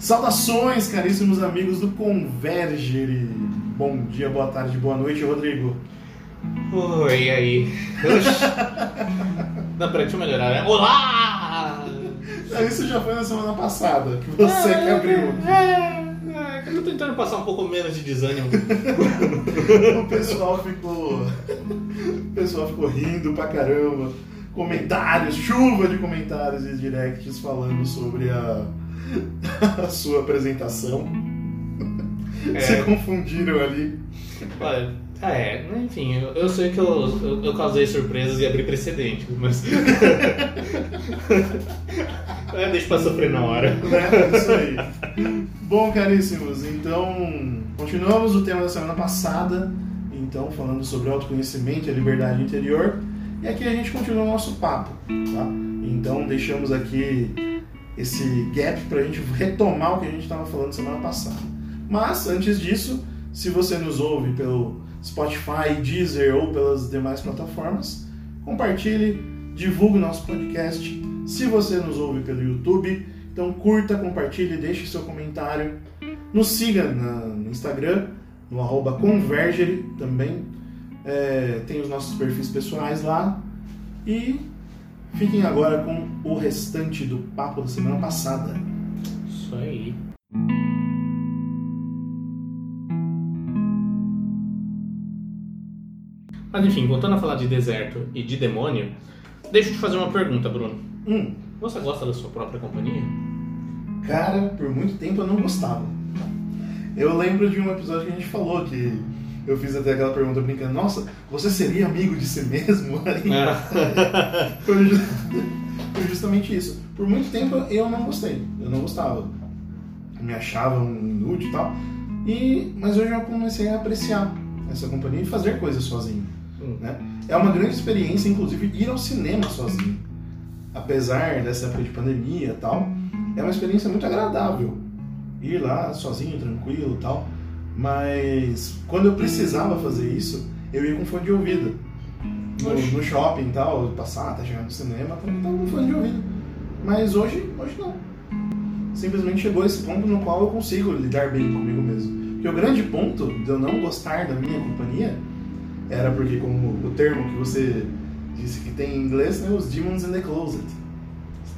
Saudações, caríssimos amigos do Convergere. Bom dia, boa tarde, boa noite, Rodrigo. Oi, e aí? Oxi. Não, peraí, deixa eu melhorar, né? Olá! Ah, Isso já foi na semana passada, que você que abriu. É, é, eu tô tentando passar um pouco menos de desânimo. O pessoal ficou. O pessoal ficou rindo pra caramba. Comentários, chuva de comentários e directs falando sobre a, a sua apresentação. Se É, confundiram ali. olha, é, enfim, eu, eu sei que eu, eu, eu causei surpresas e abri precedente, mas. é, deixa pra sofrer na hora. né? Isso aí. Bom, caríssimos, então continuamos o tema da semana passada, então falando sobre autoconhecimento e a liberdade interior. E aqui a gente continua o nosso papo, tá? Então deixamos aqui esse gap para a gente retomar o que a gente estava falando semana passada. Mas antes disso, se você nos ouve pelo Spotify, Deezer ou pelas demais plataformas, compartilhe, divulgue nosso podcast. Se você nos ouve pelo YouTube, então curta, compartilhe, deixe seu comentário. Nos siga no Instagram, no arroba Convergere também. É, tem os nossos perfis pessoais lá. E fiquem agora com o restante do papo da semana passada. Isso aí. Mas enfim, voltando a falar de deserto e de demônio, deixa eu te fazer uma pergunta, Bruno. Hum, Você gosta da sua própria companhia? cara, por muito tempo eu não gostava. Eu lembro de um episódio que a gente falou que eu fiz até aquela pergunta brincando: Nossa, você seria amigo de si mesmo? Aí, É. Foi justamente isso. Por muito tempo eu não gostei, eu não gostava. Eu me achava um inútil e tal. E, mas hoje eu comecei a apreciar essa companhia e fazer coisas sozinho. Hum. Né? É uma grande experiência, inclusive, ir ao cinema sozinho. Apesar dessa época de pandemia e tal, é uma experiência muito agradável. Ir lá sozinho, tranquilo e tal. Mas quando eu precisava fazer isso, eu ia com fone de ouvido no, no shopping e tal, passar até chegar no cinema, tava com fone de ouvido. Mas hoje, hoje não. Simplesmente chegou esse ponto no qual eu consigo lidar bem comigo mesmo. Porque o grande ponto de eu não gostar da minha companhia era porque, como o termo que você disse que tem em inglês, né, os demons in the closet.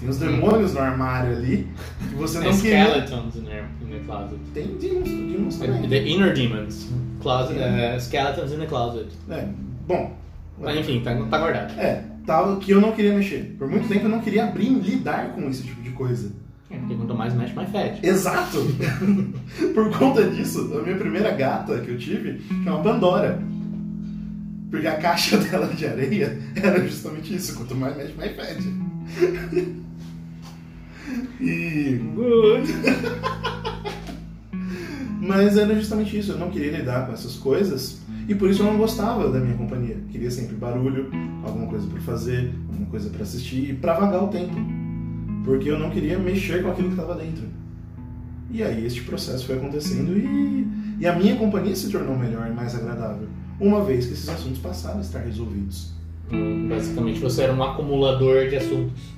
Tem os demônios no armário ali que você não queria. Skeletons in the, closet. Tem demons, demons também. The inner demons. Closet, uh, skeletons in the closet. É, bom. Mas enfim, tá, tá guardado. É, tal que eu não queria mexer. Por muito tempo eu não queria abrir e lidar com esse tipo de coisa. É, porque quanto mais mexe, mais fede. Exato! Por conta disso, a minha primeira gata que eu tive que é uma Pandora. Porque a caixa dela de areia era justamente isso: quanto mais mexe, mais fede. E. Good. Mas era justamente isso, eu não queria lidar com essas coisas e por isso eu não gostava da minha companhia. Queria sempre barulho, alguma coisa pra fazer, alguma coisa pra assistir e pra vagar o tempo. Porque eu não queria mexer com aquilo que estava dentro. E aí este processo foi acontecendo e, e a minha companhia se tornou melhor e mais agradável, uma vez que esses assuntos passaram a estar resolvidos. Basicamente, você era um acumulador de assuntos.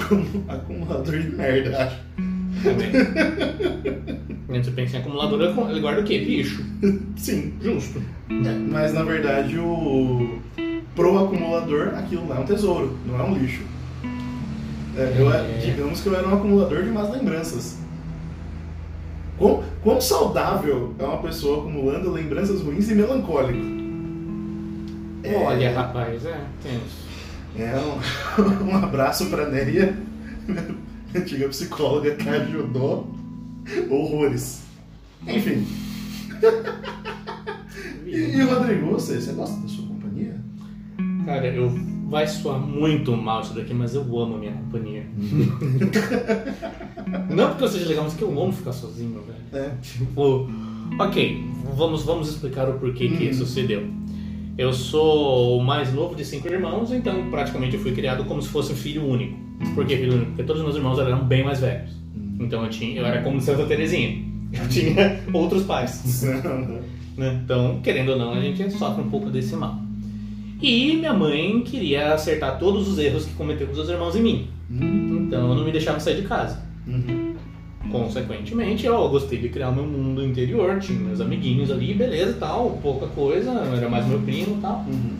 Acumulador de merda, acho. Também. Quando você pensa em acumulador, ele guarda o quê? Lixo. Sim, Justo. É, mas na verdade o pro acumulador aquilo lá é um tesouro, não é um lixo. É, eu, É. digamos que eu era um acumulador de más lembranças. Quão, quão saudável é uma pessoa acumulando lembranças ruins e melancólico? É, Olha, rapaz, é, tenso. É um, um abraço pra Neia, minha antiga psicóloga que ajudou horrores. Enfim. E, e Rodrigo, você, você gosta da sua companhia? Cara, eu vai soar muito mal isso daqui, mas eu amo a minha companhia. Não porque eu seja legal, mas que eu amo ficar sozinho, velho. É. Tipo, ok, vamos, vamos explicar o porquê que Hum. isso se deu. Eu sou o mais novo de cinco irmãos, então praticamente eu fui criado como se fosse um filho único. Por que filho único? Porque todos os meus irmãos eram bem mais velhos. Então eu, tinha, eu era como Santa Terezinha. Eu tinha outros pais. né? Então, querendo ou não, a gente sofre um pouco desse mal. E minha mãe queria acertar todos os erros que cometeu com os seus irmãos em mim. Hum, Então eu não me deixava sair de casa. uhum. Consequentemente, eu gostei de criar meu mundo interior, tinha meus amiguinhos ali, beleza tal, pouca coisa, era mais meu primo e tal. Uhum.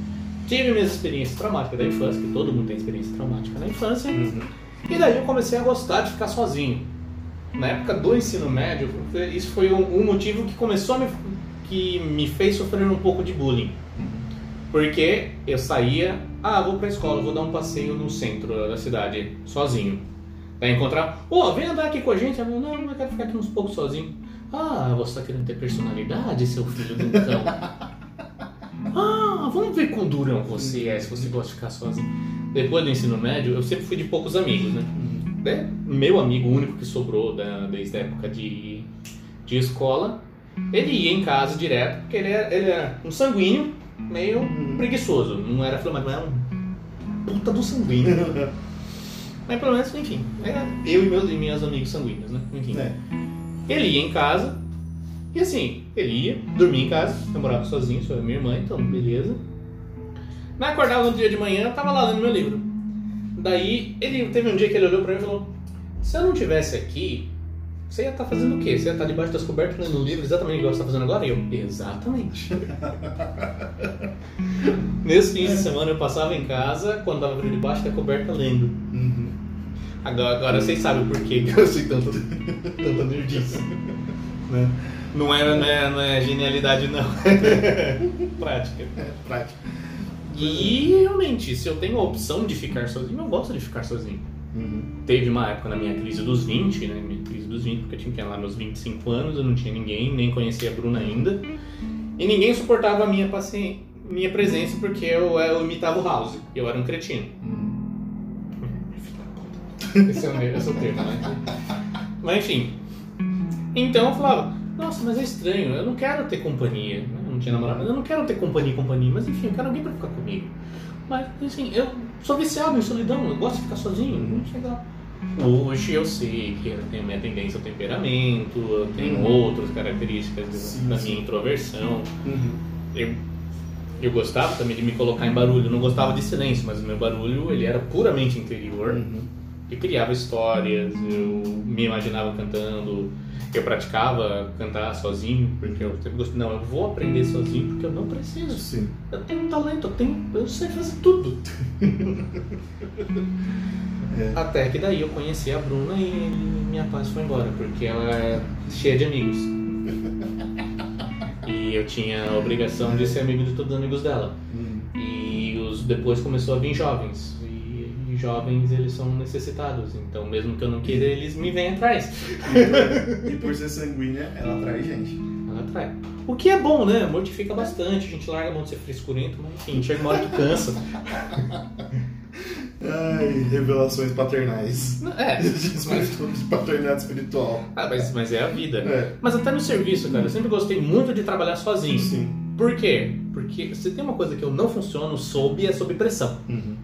Tive minhas experiências traumáticas da infância, que todo mundo tem experiência traumática na infância. Uhum. E daí eu comecei a gostar de ficar sozinho. Na época do ensino médio, isso foi um, um motivo que começou a me, que me fez sofrer um pouco de bullying. Porque eu saía, ah, vou pra escola, vou dar um passeio no centro da cidade, sozinho. Daí encontrar, ô, vem andar aqui com a gente. Não, não, eu quero ficar aqui uns poucos sozinho. Ah, você tá querendo ter personalidade, seu filho do cão? ah, vamos ver quão durão você é, se você gosta de ficar sozinho. Depois do ensino médio, eu sempre fui de poucos amigos, né? É, meu amigo único que sobrou da, desde a época de, de escola, ele ia em casa direto, porque ele era, ele era um sanguíneo, meio preguiçoso. Não era flamengo, mas era um puta do sanguíneo. mas pelo menos, enfim, era eu e meus e minhas amigos sanguíneos, né? Enfim. É. Ele ia em casa, e assim, ele ia, dormia em casa, eu morava sozinho, só eu e minha irmã, então beleza. Na acordava no dia de manhã, eu tava lá lendo meu livro. Daí, ele teve um dia que ele olhou pra mim e falou: Se eu não tivesse aqui, você ia estar fazendo o quê? Você ia estar debaixo das cobertas lendo um livro exatamente igual você está fazendo agora? E eu, exatamente. Nesse fim de semana eu passava em casa, quando estava debaixo da coberta lendo. Uhum. Agora, agora vocês sabem por que eu sei tanto, tanta nerdice. Né? Não, é, não, é, não é genialidade, não. Prática. É, prática. E realmente, se eu tenho a opção de ficar sozinho, eu gosto de ficar sozinho. Uhum. Teve uma época na minha crise dos 20, né? Minha crise dos 20, porque eu tinha lá meus 25 anos, eu não tinha ninguém, nem conhecia a Bruna ainda. E ninguém suportava a minha, paci... minha presença porque eu, eu imitava o House. Eu era um cretino. Uhum. Esse é o, meu- esse é o termo, né? Mas enfim. Então eu falava, nossa, mas é estranho, eu não quero ter companhia. Eu não tinha namorado, eu não quero ter companhia e companhia, mas enfim, eu quero alguém pra ficar comigo. Mas assim, eu sou viciado em solidão, eu gosto de ficar sozinho, não sei lá. Hoje eu sei que eu tenho minha tendência ao temperamento, eu tenho Uhum. outras características Sim, da sim. minha introversão. Uhum. Eu, eu gostava também de me colocar em barulho, eu não gostava de silêncio, mas o meu barulho ele era puramente interior. Uhum. Eu criava histórias, eu me imaginava cantando, eu praticava cantar sozinho, porque eu sempre gostei, não, eu vou aprender sozinho porque eu não preciso. Sim. Eu tenho um talento, eu, tenho, eu sei fazer tudo. É. Até que daí eu conheci a Bruna e minha paz foi embora, porque ela é cheia de amigos. E eu tinha a obrigação de ser amigo de todos os amigos dela. Uhum. E os, depois começou a vir jovens. Jovens, eles são necessitados. Então, mesmo que eu não queira, eles me vêm atrás. E por ser sanguínea, ela atrai gente. Ela atrai. O que é bom, né? Mortifica bastante. A gente larga a mão de ser frescurento, mas enfim, chega uma hora que cansa. Ai, revelações paternais. É, de paternidade espiritual. ah, mas, mas é a vida. É. Mas até no serviço, cara, eu sempre gostei muito de trabalhar sozinho. Sim. Por quê? Porque se tem uma coisa que eu não funciono sob, é sob pressão. Uhum.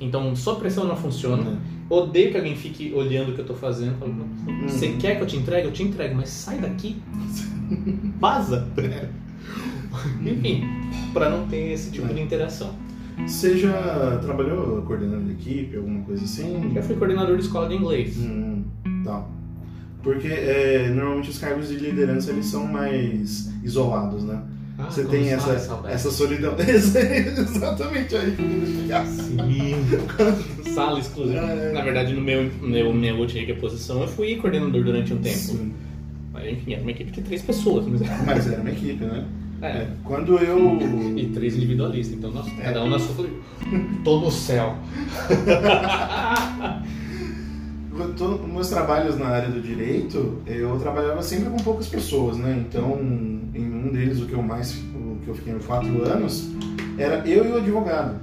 Então, sob pressão não funciona. Odeio que alguém fique olhando o que eu tô fazendo. Falo, "Não, Você Uhum. quer que eu te entregue? Eu te entrego, mas sai daqui. Vaza. Enfim, pra não ter esse tipo É. de interação. Você já trabalhou coordenando equipe, alguma coisa assim? Eu fui coordenador de escola de inglês. Hum, tá. Porque é, normalmente os cargos de liderança eles são mais isolados, né? Ah, Você tem essa, saudade. essa solidão. Exatamente aí que eu. Sim. Sala exclusiva. É. Na verdade, no meu, meu minha última posição, eu fui coordenador durante um tempo. Sim. Mas, enfim, era uma equipe de três pessoas. Mas... Mas era uma equipe, né? É. É. Quando eu. E três individualistas. Então, nós, É. cada um na sua. Tô no céu. Eu tô- Nos meus trabalhos na área do direito, eu trabalhava sempre com poucas pessoas, né? Então, um deles, o que eu mais, o que eu fiquei quatro anos, era eu e o advogado.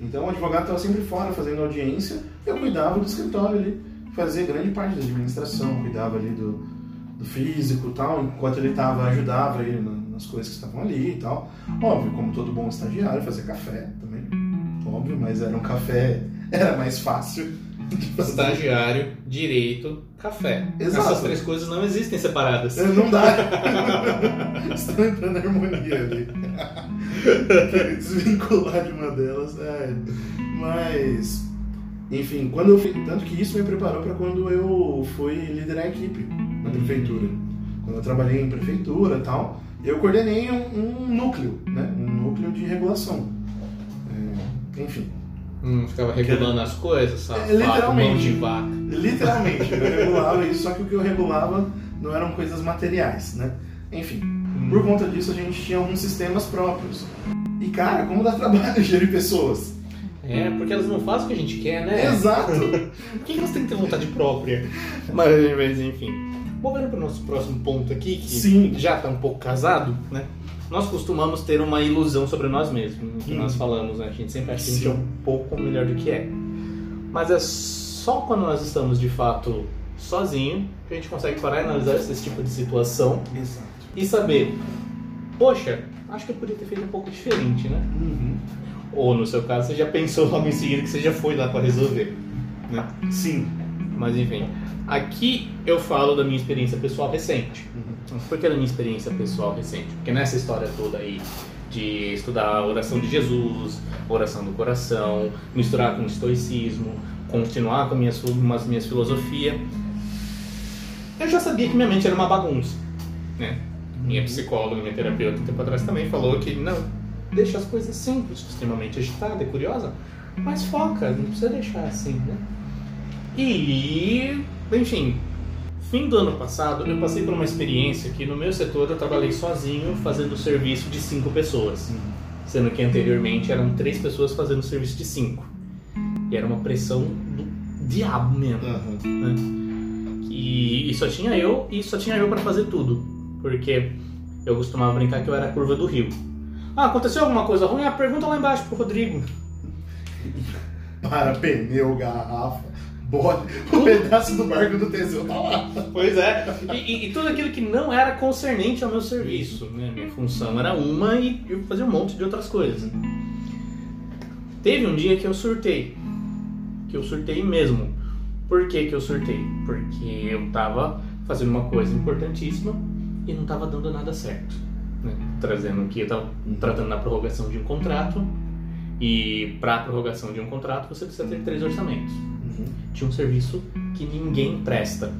Então, o advogado estava sempre fora fazendo audiência, eu cuidava do escritório ali, fazia grande parte da administração, cuidava ali do, do físico e tal, enquanto ele estava, ajudava ele na- nas coisas que estavam ali e tal. Óbvio, como todo bom estagiário, fazia café também, óbvio, mas era um café, era mais fácil. Estagiário, direito, café. Exato. Essas três coisas não existem separadas. É, Não dá. Estão entrando em harmonia ali. Querer desvincular de uma delas. É. Mas. Enfim, quando eu fui, tanto que isso me preparou para quando eu fui liderar a equipe na prefeitura. Quando eu trabalhei em prefeitura e tal, eu coordenei um, um núcleo, né? Um núcleo de regulação. É, enfim, Hum, ficava regulando as coisas, safado, É, literalmente. de vaca. literalmente, eu regulava isso, só que o que eu regulava não eram coisas materiais, né? Enfim, por conta disso a gente tinha alguns sistemas próprios. E cara, como dá trabalho gerir pessoas? É, porque elas não fazem o que a gente quer, né? Exato! Por que elas têm que ter vontade própria? Mas, mas enfim. Movendo para o nosso próximo ponto aqui, que Sim. já está um pouco casado, né? Nós costumamos ter uma ilusão sobre nós mesmos, que Hum. nós falamos, né? A gente sempre acha que a gente é um pouco melhor do que é. Mas é só quando nós estamos de fato sozinho que a gente consegue parar e analisar esse tipo de situação Exato. e saber, poxa, acho que eu podia ter feito um pouco diferente, né? Uhum. Ou no seu caso, você já pensou logo em seguida que você já foi lá para resolver, né? Sim. Mas enfim, aqui eu falo da minha experiência pessoal recente. Uhum. Por que da minha experiência pessoal recente? Porque nessa história toda aí de estudar a oração de Jesus, oração do coração, misturar com estoicismo, continuar com minhas, umas minhas filosofias, eu já sabia que minha mente era uma bagunça, né? Minha psicóloga, minha terapeuta, um tempo atrás também falou que não, deixa as coisas simples, extremamente agitada e curiosa, mas foca, não precisa deixar assim, né? E, enfim, fim do ano passado eu passei por uma experiência que no meu setor eu trabalhei sozinho fazendo serviço de cinco pessoas, sendo que anteriormente eram três pessoas fazendo serviço de cinco. E era uma pressão do diabo mesmo Aham. né? E, e só tinha eu e só tinha eu para fazer tudo, porque eu costumava brincar que eu era a curva do rio. Ah, aconteceu alguma coisa ruim? Ah, pergunta lá embaixo pro Rodrigo. Para pneu, garrafa, bode, o pedaço do barco do Teseu tá lá. Pois é. E, e- e tudo aquilo que não era concernente ao meu serviço, né? Minha função era uma e eu fazia um monte de outras coisas. Teve um dia que eu surtei. Que eu surtei mesmo. Por que, que eu surtei? Porque eu tava fazendo uma coisa importantíssima e não tava dando nada certo. né? Trazendo que eu tava tratando na prorrogação de um contrato. E para a prorrogação de um contrato você precisa ter três orçamentos. Uhum. Tinha um serviço que ninguém presta.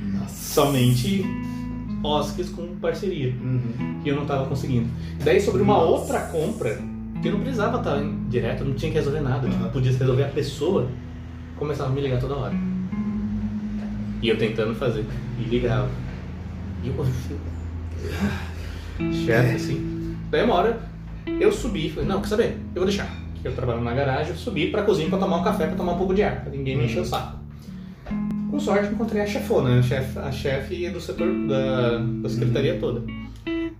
Nossa. somente OSCs com parceria. Uhum. E eu não tava conseguindo. Daí sobre uma Nossa. outra compra, que não precisava estar direto, não tinha que resolver nada, tipo, Aham. podia resolver a pessoa, começava a me ligar toda hora. E eu tentando fazer. E ligava. E eu chefe assim. Daí uma hora eu subi e falei, não, quer saber? Eu vou deixar. Que eu trabalho na garagem, eu subi pra cozinha pra tomar um café, pra tomar um pouco de ar, pra ninguém me encher o saco. Com sorte encontrei a chefona, a chefe, a chefe do setor da, da secretaria toda.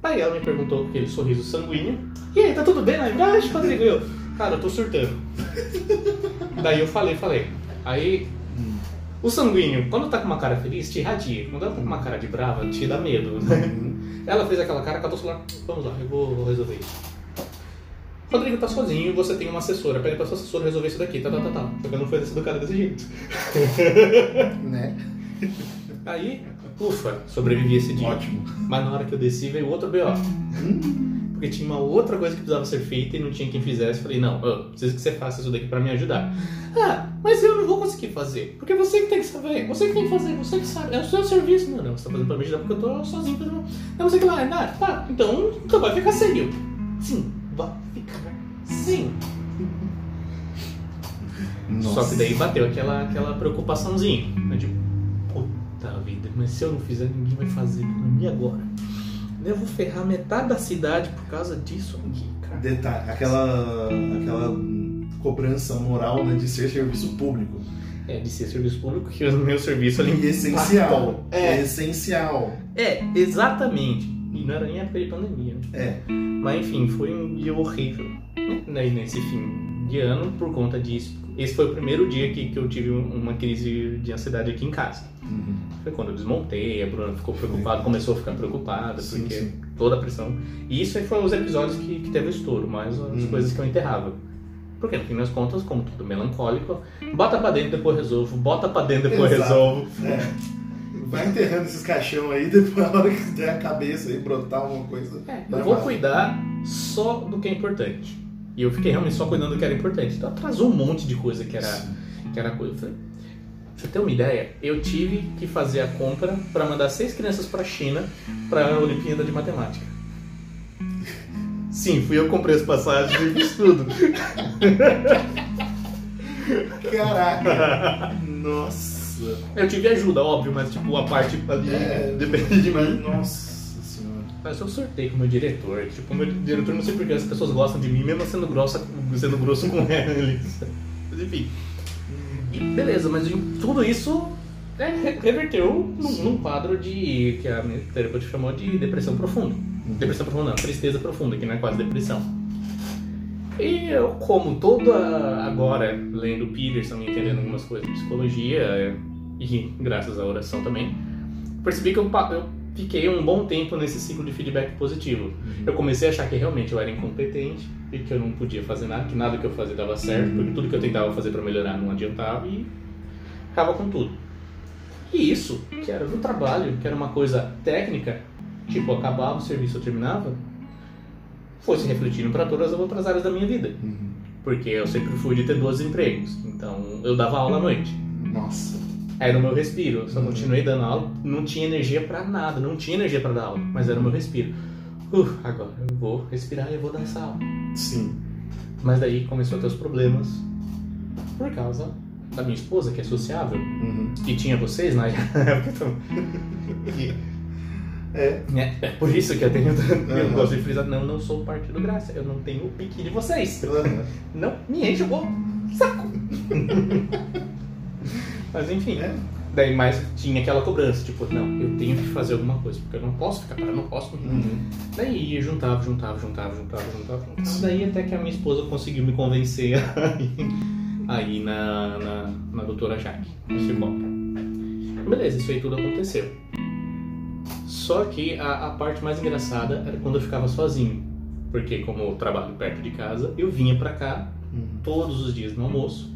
Aí ela me perguntou com aquele sorriso sanguíneo, e aí, tá tudo bem lá embaixo, Rodrigo? Eu, cara, eu tô surtando. Daí eu falei, falei. Aí o sanguíneo, quando tá com uma cara feliz, te irradia. Quando ela tá com uma cara de brava, te dá medo. Uhum. Ela fez aquela cara, catou o celular. Vamos lá, eu vou resolver isso. Rodrigo tá sozinho, você tem uma assessora. Pede pra sua assessora resolver isso daqui, tá, tá, tá, tá. Só que eu não fui do cara desse jeito. Né? Aí, ufa, sobrevivi esse dia. Ótimo. Mas na hora que eu desci veio outro BO. Porque tinha uma outra coisa que precisava ser feita e não tinha quem fizesse. Falei, não, eu preciso que você faça isso daqui pra me ajudar. Ah, mas eu não vou conseguir fazer. Porque você que tem que saber, você que tem que fazer, você que sabe. É o seu serviço. Não, não, você tá fazendo pra me ajudar porque eu tô sozinho fazendo. Não, você que lá, ah, tá, então, então vai ficar sem eu. Sim, vai ficar sim. Nossa. Só que daí bateu aquela, aquela preocupaçãozinha. né, Tipo, puta vida, mas se eu não fizer, ninguém vai fazer mim agora. Eu vou ferrar metade da cidade por causa disso aqui, cara. Detalhe, aquela, aquela cobrança moral né, de ser serviço público. É, de ser serviço público, que o meu serviço ali. E essencial. impactou. É, Essencial. é, exatamente. E não era nem época de pandemia, né? É. Mas enfim, foi um dia horrível. Daí nesse fim de ano, por conta disso. Esse foi o primeiro dia que, que eu tive um- uma crise de ansiedade aqui em casa. Uhum. Foi quando eu desmontei, a Bruna ficou preocupada, começou a ficar preocupada, Sim, porque sim. toda a pressão. E isso aí foram os episódios que, que teve o estouro, mais as Uhum. coisas que eu enterrava. Porque no fim das contas, como tudo melancólico, bota pra dentro, depois resolvo, bota pra dentro, depois Exato. resolvo. É. Vai enterrando esses caixão aí, depois na hora que der a cabeça e brotar alguma coisa. É, eu vou cuidar só do que é importante. E eu fiquei realmente só cuidando do que era importante. Então atrasou um monte de coisa que era, Sim. que era coisa. Pra você ter uma ideia, eu tive que fazer a compra para mandar seis crianças para a China para a Olimpíada de Matemática. Sim, fui eu que comprei as passagens e fiz tudo. Caraca! Nossa! Eu tive ajuda, óbvio, mas tipo, a parte ali É, depende de mim. Nossa senhora. Mas eu sorteio com o meu diretor. Tipo, o meu diretor não sei porque as pessoas gostam de mim, mesmo sendo, grossa, sendo grosso com eles. Mas enfim. E beleza, mas tudo isso é, re- reverteu num, num quadro de. que a minha terapeuta chamou de depressão profunda. Depressão profunda, não, tristeza profunda, que não é quase depressão. E eu, como toda agora, lendo Peterson e entendendo algumas coisas de psicologia, é, e graças à oração também, percebi que eu, eu fiquei um bom tempo nesse ciclo de feedback positivo. Eu comecei a achar que realmente eu era incompetente e que eu não podia fazer nada, que nada que eu fazia dava certo, porque tudo que eu tentava fazer para melhorar não adiantava e ficava com tudo. E isso, que era do trabalho, que era uma coisa técnica, tipo, acabava o serviço, eu terminava, foi se refletindo para todas as outras áreas da minha vida. Uhum. Porque eu sempre fui de ter dois empregos, então eu dava aula à noite. Nossa. Era o meu respiro, eu só Uhum. continuei dando aula, não tinha energia pra nada, não tinha energia pra dar aula, mas era o meu respiro. Uh, agora eu vou respirar e eu vou dar essa aula. Sim. Mas daí começou a ter os problemas por causa da minha esposa, que é sociável, Uhum. e tinha vocês na época também. É. É, é por isso que eu tenho. Eu Uhum. gosto de frisar, não, não sou parte do graça, eu não tenho o pique de vocês. Uhum. Não me enche o saco. Mas enfim. É. Daí mais tinha aquela cobrança, tipo, não, eu tenho que fazer alguma coisa, porque eu não posso ficar parado, não posso. Uhum. Daí ia, juntava, juntava, juntava, juntava, juntava, juntava. Daí até que a minha esposa conseguiu me convencer aí, aí na, na, na doutora Jaque, psicóloga. Beleza, isso aí tudo aconteceu. Só que a, a parte mais engraçada era quando eu ficava sozinho. Porque como eu trabalho perto de casa, eu vinha pra cá Uhum. todos os dias no almoço.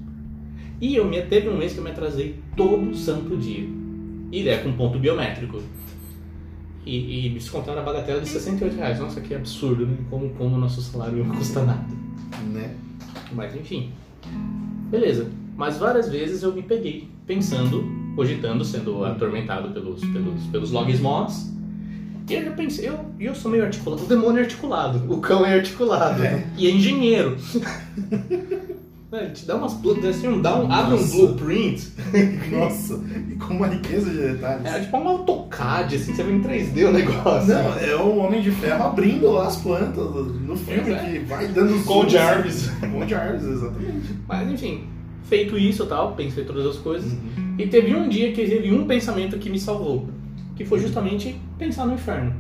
E eu me, teve um mês que eu me atrasei todo santo dia. E é com ponto biométrico. E, e me descontaram a bagatela de 68 reais. Nossa, que absurdo, né? Como, como o nosso salário não custa nada. Né? Mas enfim. Beleza. Mas várias vezes eu me peguei pensando, cogitando, sendo atormentado pelos, pelos, pelos logs mods. E eu já pensei, eu, eu sou meio articulado. O demônio é articulado, o cão é articulado. É. E é engenheiro. Ele te dá umas assim, um- dá um, abre um blueprint. Nossa, e com uma riqueza de detalhes. É tipo um AutoCAD, assim, você vê em 3D o negócio. Não, é o Homem de Ferro abrindo lá as plantas no filme é. que vai dando os Com o. Jarvis. Com o Jarvis, exatamente. Mas enfim, feito isso e tal, pensei todas as coisas. Uhum. E teve um dia que teve um pensamento que me salvou. Que foi justamente pensar no inferno.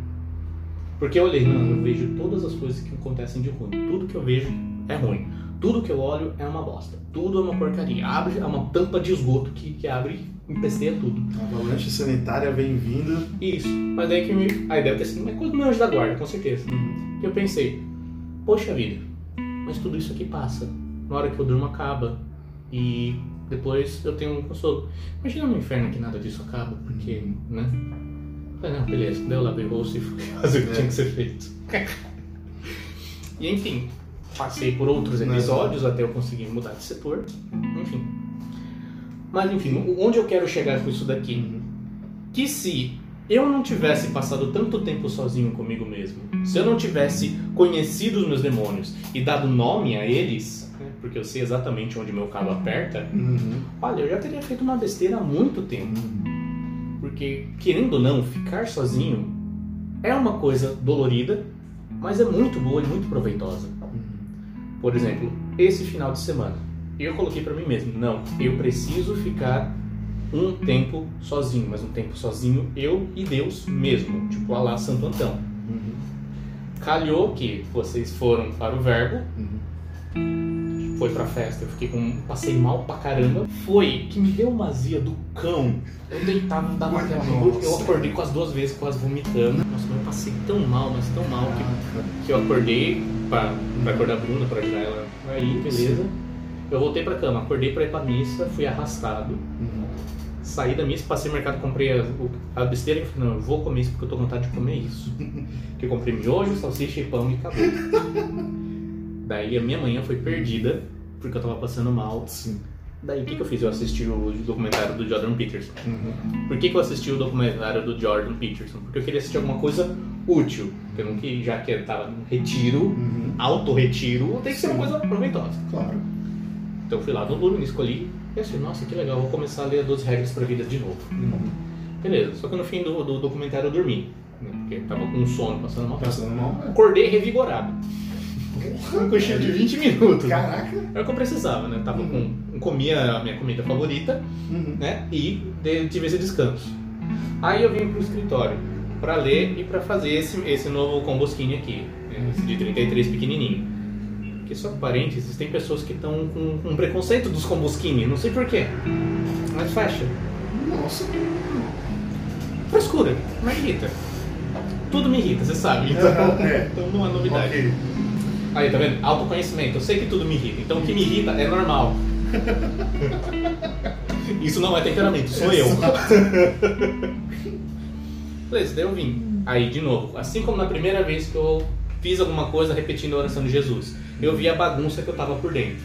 Porque eu olhei, não, eu vejo todas as coisas que acontecem de ruim. Tudo que eu vejo é ruim. Tudo que eu olho é uma bosta. Tudo é uma porcaria. Abre é uma tampa de esgoto que, que abre e empesteia tudo. Avalanche sanitária vem vindo. Isso. Mas daí que me. Aí deve ter sido uma coisa do meu anjo da guarda, com certeza. Que eu pensei, poxa vida, mas tudo isso aqui passa. Na hora que eu durmo acaba. E depois eu tenho um consolo. Imagina no inferno que nada disso acaba, porque, né? Falei, não, beleza, daí eu lavei o rosto e fui fazer o que É. tinha que ser feito. e enfim, passei por outros episódios até eu conseguir mudar de setor. Enfim. Mas enfim, onde eu quero chegar com isso daqui? que se eu não tivesse passado tanto tempo sozinho comigo mesmo, se eu não tivesse conhecido os meus demônios e dado nome a eles, porque eu sei exatamente onde meu calo aperta, Uhum. olha, eu já teria feito uma besteira há muito tempo. Porque, querendo ou não, ficar sozinho é uma coisa dolorida, mas é muito boa e muito proveitosa. Por exemplo, esse final de semana, eu coloquei pra mim mesmo, não, eu preciso ficar um tempo sozinho, mas um tempo sozinho eu e Deus mesmo, tipo a lá Santo Antão. Uhum. Calhou que vocês foram para o verbo, Uhum. foi pra festa, eu fiquei com. passei mal pra caramba. Foi que me deu uma azia do cão. Eu deitava, dava aquela. Eu acordei com as duas vezes quase vomitando. Nossa, mas eu passei tão mal, mas tão mal que que eu acordei pra, pra acordar a Bruna, pra ajudar ela aí, beleza. Eu voltei pra cama, acordei pra ir pra missa, fui arrastado. Uhum. Saí da missa, passei no mercado, comprei a, a besteira e falei, não, eu vou comer isso porque eu tô com vontade de comer isso. que eu comprei miojo, salsicha e pão e acabou. Daí a minha manhã foi perdida, porque eu tava passando mal. Sim. Daí o que, que eu fiz? Eu assisti o documentário do Jordan Peterson. Uhum. Por que, que eu assisti o documentário do Jordan Peterson? Porque eu queria assistir alguma coisa útil. Eu não queria, já que eu tava no retiro, Uhum. auto-retiro, tem que ser uma Sim. coisa proveitosa. Claro. Então eu fui lá no Lumen, escolhi e assim, nossa, que legal, vou começar a ler 12 regras pra vida de novo. Uhum. Beleza, só que no fim do, do documentário eu dormi. né, Porque eu tava com sono, passando mal. Passando mal. Acordei revigorado. Um cochilo de 20 minutos. Caraca. Era o que eu precisava, né? Tava com. Comia a minha comida favorita, Uhum. né? E tive esse descanso. Aí eu vim pro escritório pra ler e pra fazer esse, esse novo combosquinho aqui, esse de 33 pequenininho. Que só parênteses, tem pessoas que estão com, com preconceito dos combosquini, não sei porquê. Mas fecha. Nossa. Frescura, não irrita. Tudo me irrita, você sabe. Então, É. então não é novidade. Ok. Aí, tá vendo? Autoconhecimento. Eu sei que tudo me irrita. Então o que me irrita é normal. Isso não é temperamento, sou eu. Beleza, daí eu vim. Aí, de novo, assim como na primeira vez que eu fiz alguma coisa repetindo a oração de Jesus, eu vi a bagunça que eu tava por dentro.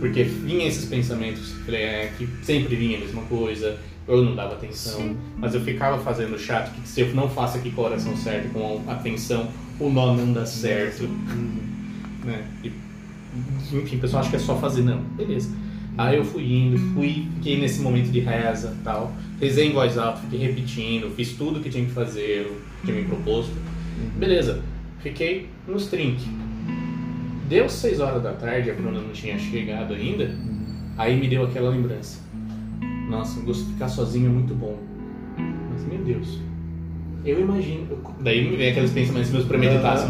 Porque vinha esses pensamentos é, que sempre vinha a mesma coisa, eu não dava atenção, Sim. mas eu ficava fazendo chato que se eu não faço aqui com a oração certa, com a atenção, o nó não dá certo Uhum. né? E, enfim, o pessoal acha que é só fazer, não. Beleza. Aí eu fui indo, fui, fiquei nesse momento de reza tal. Rezei em voz alta, fiquei repetindo, fiz tudo que tinha que fazer, o que tinha me proposto. Beleza. Fiquei nos trinques. Deu 6 horas da tarde, a Bruna não tinha chegado ainda. Aí me deu aquela lembrança. Nossa, o gosto de ficar sozinho é muito bom. Mas, meu Deus. Eu imagino. eu- daí me vem aqueles pensamentos meus pra meditar, Aham.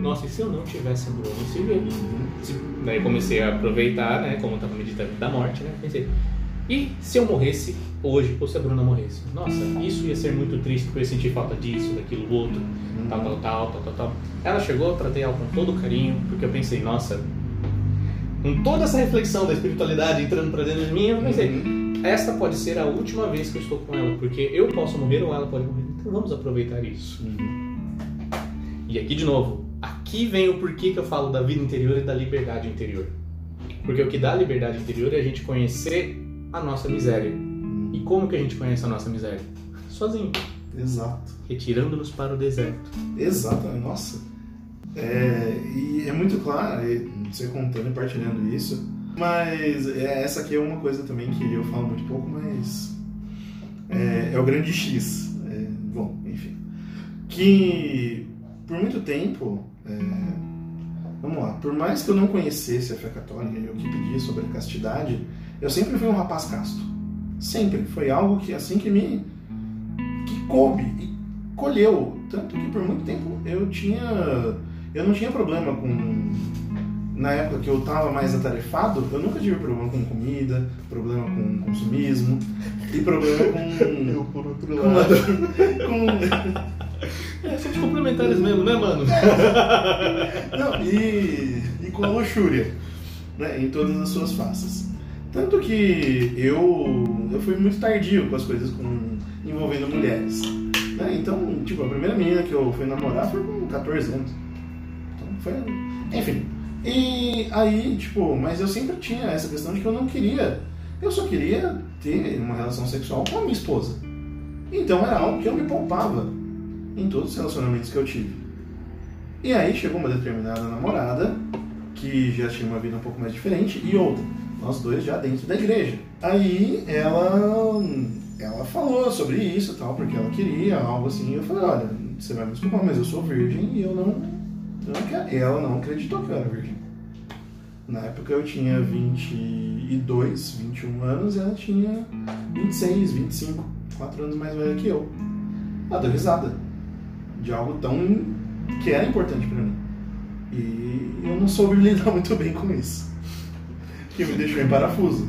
Nossa, e se eu não tivesse a Bruna se ver? Se- Daí eu comecei a aproveitar, né? Como eu tava meditando da morte, né? Pensei, e se eu morresse hoje, ou se a Bruna morresse? Nossa, isso ia ser muito triste porque eu ia sentir falta disso, daquilo, outro, tal, tal, tal, tal, tal, tal. Ela chegou, eu tratei ela com todo carinho, porque eu pensei, nossa, com toda essa reflexão da espiritualidade entrando pra dentro de mim, eu pensei, Uhum. esta pode ser a última vez que eu estou com ela, porque eu posso morrer ou ela pode morrer. Então vamos aproveitar isso. Uhum. E aqui de novo, aqui vem o porquê que eu falo da vida interior e da liberdade interior. Porque o que dá liberdade interior é a gente conhecer a nossa miséria. E como que a gente conhece a nossa miséria? Sozinho, Exato. retirando-nos para o deserto. Exato, nossa. É, e é muito claro, você contando e partilhando isso, mas é, essa aqui é uma coisa também que eu falo muito pouco, mas é, é o grande X. É, bom, enfim. Que por muito tempo, é, vamos lá, por mais que eu não conhecesse a fé católica e o que pedia sobre a castidade, eu sempre fui um rapaz casto. Sempre. Foi algo que assim que me que coube e colheu. Tanto que por muito tempo eu tinha. Eu não tinha problema com. Na época que eu tava mais atarefado, eu nunca tive problema com comida, problema com consumismo e problema com. por outro com, com complementares mesmo, né, mano? Não, e, e com luxúria, né, em todas as suas faces. Tanto que eu, eu fui muito tardio com as coisas com, envolvendo mulheres. Né? Então, tipo, a primeira menina que eu fui namorar foi com 14 anos. Então, foi. Enfim. E aí, tipo, mas eu sempre tinha essa questão de que eu não queria. Eu só queria ter uma relação sexual com a minha esposa. Então era algo que eu me poupava em todos os relacionamentos que eu tive. E aí chegou uma determinada namorada que já tinha uma vida um pouco mais diferente e outra, nós dois já dentro da igreja. Aí ela ela falou sobre isso tal, porque ela queria algo assim. Eu falei, olha, você vai me desculpar, mas eu sou virgem e eu não, eu não quero. Ela não acreditou que eu era virgem. Na época eu tinha 22, 21 anos e ela tinha 26, 25, 4 anos mais velha que eu. Ela deu risada de algo tão que era importante pra mim. E eu não soube lidar muito bem com isso. Que me deixou em parafuso.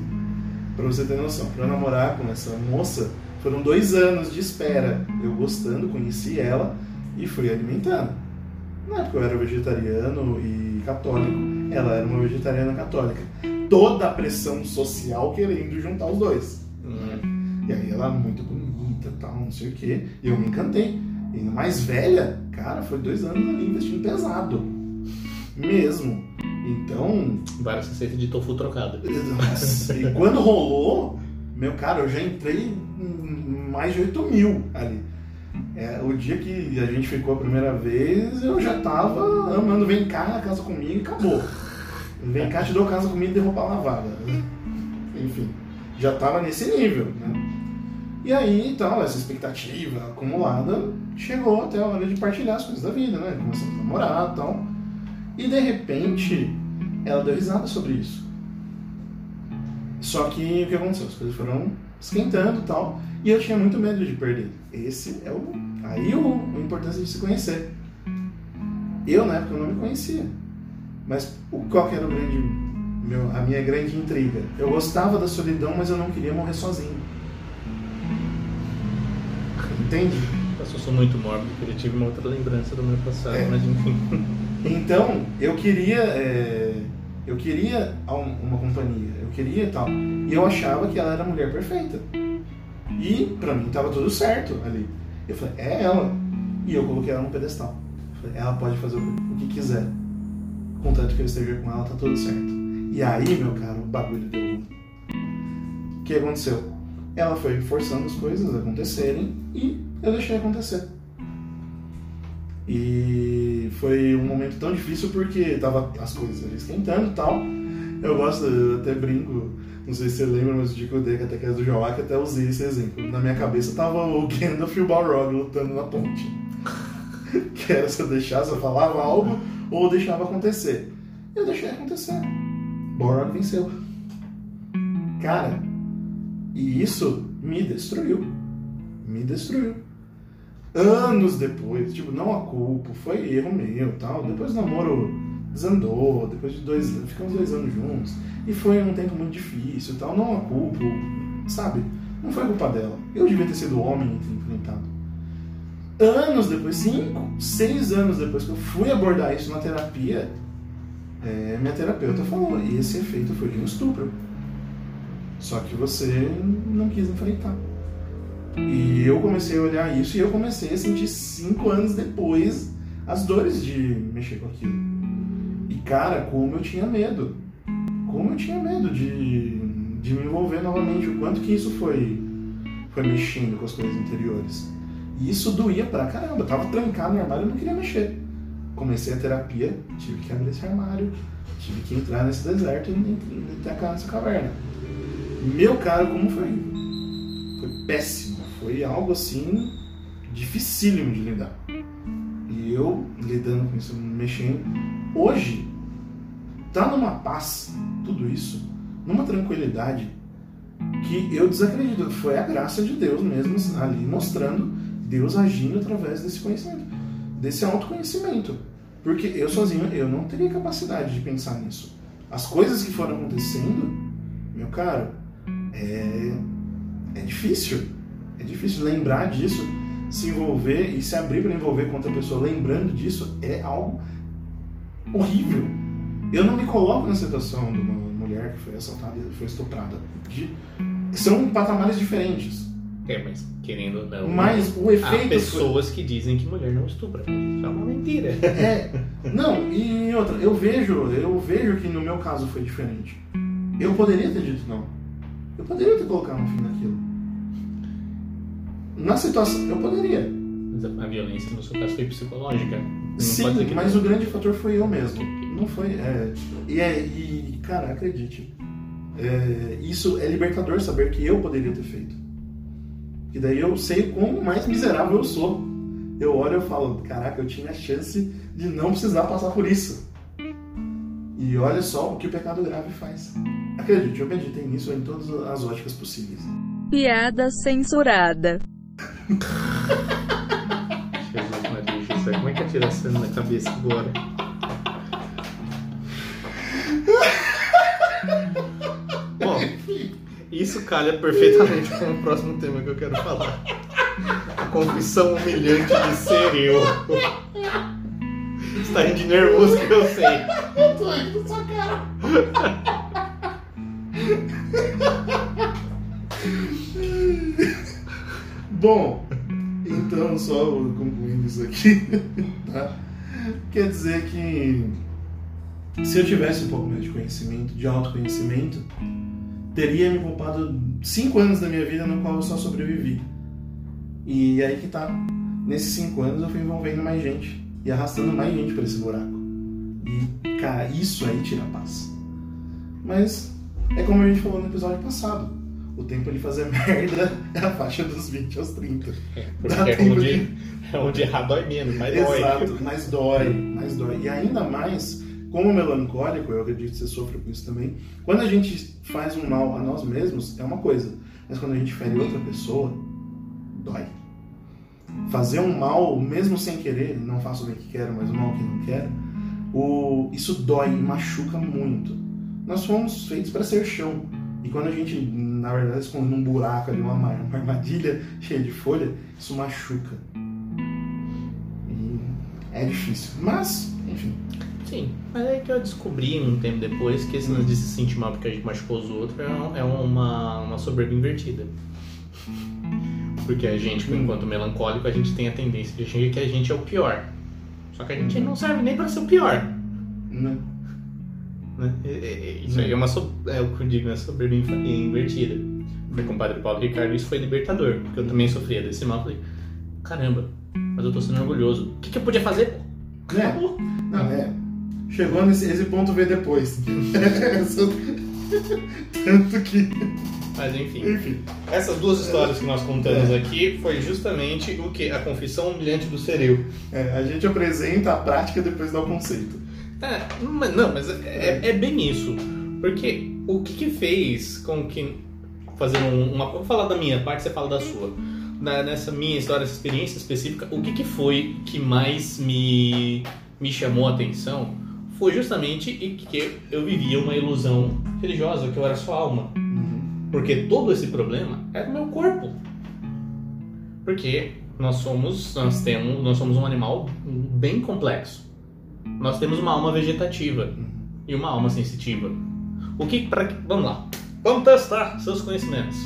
Pra você ter noção, pra eu namorar com essa moça, foram dois anos de espera. Eu gostando, conheci ela e fui alimentando. Na época eu era vegetariano e católico, ela era uma vegetariana católica. Toda a pressão social querendo juntar os dois. E aí ela muito bonita, tal, não sei o quê. E eu me encantei. E mais velha, cara, foi dois anos ali investindo pesado. mesmo. Então, Várias receitas de tofu trocado. nossa, e quando rolou, meu cara, eu já entrei mais de 8 mil ali. É, o dia que a gente ficou a primeira vez, eu já tava amando, vem cá, casa comigo e acabou. Vem cá, te dou casa comigo e dei roupa lavada. Enfim, já tava nesse nível, né? E aí, então, essa expectativa acumulada chegou até a hora de partilhar as coisas da vida, né? Começamos a namorar e tal. E de repente, ela deu risada sobre isso. Só que o que aconteceu? As coisas foram esquentando e tal. E eu tinha muito medo de perder. Esse é o. Aí o, a importância de se conhecer. Eu, na época, eu não me conhecia. Mas o, qual que era o grande. Meu, a minha grande intriga? Eu gostava da solidão, mas eu não queria morrer sozinho. Entende? Sou muito mórbido, porque eu tive uma outra lembrança do meu passado, É. mas enfim. Então, eu queria. é, eu queria um- uma companhia, eu queria tal. E eu achava que ela era a mulher perfeita. E pra mim tava tudo certo ali. Eu falei, é ela. E eu coloquei ela no pedestal. Falei, ela pode fazer o o que quiser. Contanto que eu esteja com ela, tá tudo certo. E aí, meu caro, o bagulho deu ruim. O que aconteceu? Ela foi forçando as coisas a acontecerem e eu deixei acontecer. E foi um momento tão difícil porque tava as coisas ali esquentando e tal. Eu gosto, eu até brinco, não sei se você lembra, mas o dia que eu dei a catequese do Joá, que até usei esse exemplo. Na minha cabeça tava o Gandalf e o Balrog lutando na ponte. que era se eu deixasse, eu falava algo ou deixava acontecer. Eu deixei acontecer. Balrog venceu. Cara, e isso me destruiu. Me destruiu anos depois, tipo, não a culpa, foi erro meu tal. Depois o namoro desandou, depois de dois anos, ficamos dois anos juntos. E foi um tempo muito difícil tal, não a culpa, sabe? Não foi culpa dela. Eu devia ter sido homem e ter enfrentado. Anos depois, cinco, seis anos depois que eu fui abordar isso na terapia, é, minha terapeuta falou, e esse efeito foi de um estupro. Só que você não quis enfrentar. E eu comecei a olhar isso e eu comecei a sentir cinco anos depois as dores de mexer com aquilo. E cara, como eu tinha medo. Como eu tinha medo de, de me envolver novamente. O quanto que isso foi, foi mexendo com as coisas interiores. E isso doía pra caramba. Eu tava trancado no armário e não queria mexer. Comecei a terapia, tive que abrir esse armário, tive que entrar nesse deserto e e tacar nessa caverna. Meu caro, como foi? Foi péssimo. Foi algo assim dificílimo de lidar. E eu lidando com isso, mexendo. Hoje, tá numa paz, tudo isso, numa tranquilidade, que eu desacredito. Foi a graça de Deus mesmo ali mostrando Deus agindo através desse conhecimento, desse autoconhecimento. Porque eu sozinho, eu não teria capacidade de pensar nisso. As coisas que foram acontecendo, meu caro, é, é difícil. É difícil lembrar disso, se envolver e se abrir para envolver com outra pessoa lembrando disso é algo horrível. Eu não me coloco na situação de uma mulher que foi assaltada e foi estuprada. De- São patamares diferentes. É, mas querendo ou não. Mas o Há efeito. foi- pessoas que dizem que mulher não estupra. Isso é uma mentira. É, não, e outra, eu vejo, eu vejo que no meu caso foi diferente. Eu poderia ter dito não. Eu poderia ter colocado um fim naquilo. Na situação, eu poderia. Mas a violência no seu caso foi psicológica. Não Sim, mas não. o grande fator foi eu mesmo. Não foi. É, e, é, e, cara, acredite. é, isso é libertador saber que eu poderia ter feito. E daí eu sei o quão mais miserável eu sou. Eu olho e eu falo, caraca, eu tinha a chance de não precisar passar por isso. E olha só o que o pecado grave faz. Acredite, eu meditei nisso em todas as óticas possíveis. Piada censurada. Jesus Maria José, como é que atira essa na cabeça agora? Bom, isso calha perfeitamente com o próximo tema que eu quero falar. A confissão humilhante de ser eu. Você tá rindo de nervoso que eu sei. Eu tô indo na sua cara. Bom, então só concluindo isso aqui, tá? Quer dizer que se eu tivesse um pouco mais de conhecimento, de autoconhecimento, teria me poupado cinco anos da minha vida no qual eu só sobrevivi. E aí que tá. Nesses cinco anos eu fui envolvendo mais gente e arrastando mais gente para esse buraco. E, cara, isso aí tira a paz. Mas é como a gente falou no episódio passado. O tempo de fazer merda é a faixa dos 20 aos 30. É, porque Dá é tempo onde, de- é onde errar dói menos, mas dói. Exato, mas dói, mais dói. E ainda mais, como melancólico, eu acredito que você sofre com isso também, quando a gente faz um mal a nós mesmos, é uma coisa. Mas quando a gente fere outra pessoa, dói. Fazer um mal, mesmo sem querer, não faço o bem que quero, mas o mal que não quero, o, isso dói machuca muito. Nós fomos feitos para ser chão. E quando a gente, na verdade, esconde num buraco ali, uma, uma armadilha cheia de folha, isso machuca. E é difícil. Mas, enfim. Sim, mas é que eu descobri um tempo depois que esse lance de se sentir mal porque a gente machucou os outros é, é uma, uma soberba invertida. Porque a gente, Hum. enquanto melancólico, a gente tem a tendência de achar que a gente é o pior. Só que a gente não serve nem pra ser o pior. Né? Né? É- é- é- Isso aí é, uma é o que eu digo, é soberba invertida. Foi com o padre Paulo Ricardo, isso foi libertador, porque eu também sofria desse mal. Falei, caramba, mas eu tô sendo orgulhoso. O que, que eu podia fazer? Né? Acabou. Não, é. Chegou nesse esse ponto vê depois. Tanto que. Mas enfim. Enfim. Essas duas histórias que nós contamos aqui foi justamente o que? A confissão humilhante do Sereu. É, a gente apresenta a prática depois dá o conceito. É, mas- não, mas é, é bem isso. Porque o que, que fez com que. Fazer um, uma. Vou falar da minha parte, você fala da sua. Na- nessa minha história, essa experiência específica, o que, que foi que mais me, me chamou a atenção foi justamente que eu vivia uma ilusão religiosa, que eu era só alma. Uhum. Porque todo esse problema é do meu corpo. Porque nós somos, nós temos, nós somos um animal bem complexo. Nós temos uma alma vegetativa Uhum. e uma alma sensitiva. O que para vamos lá. Vamos testar seus conhecimentos.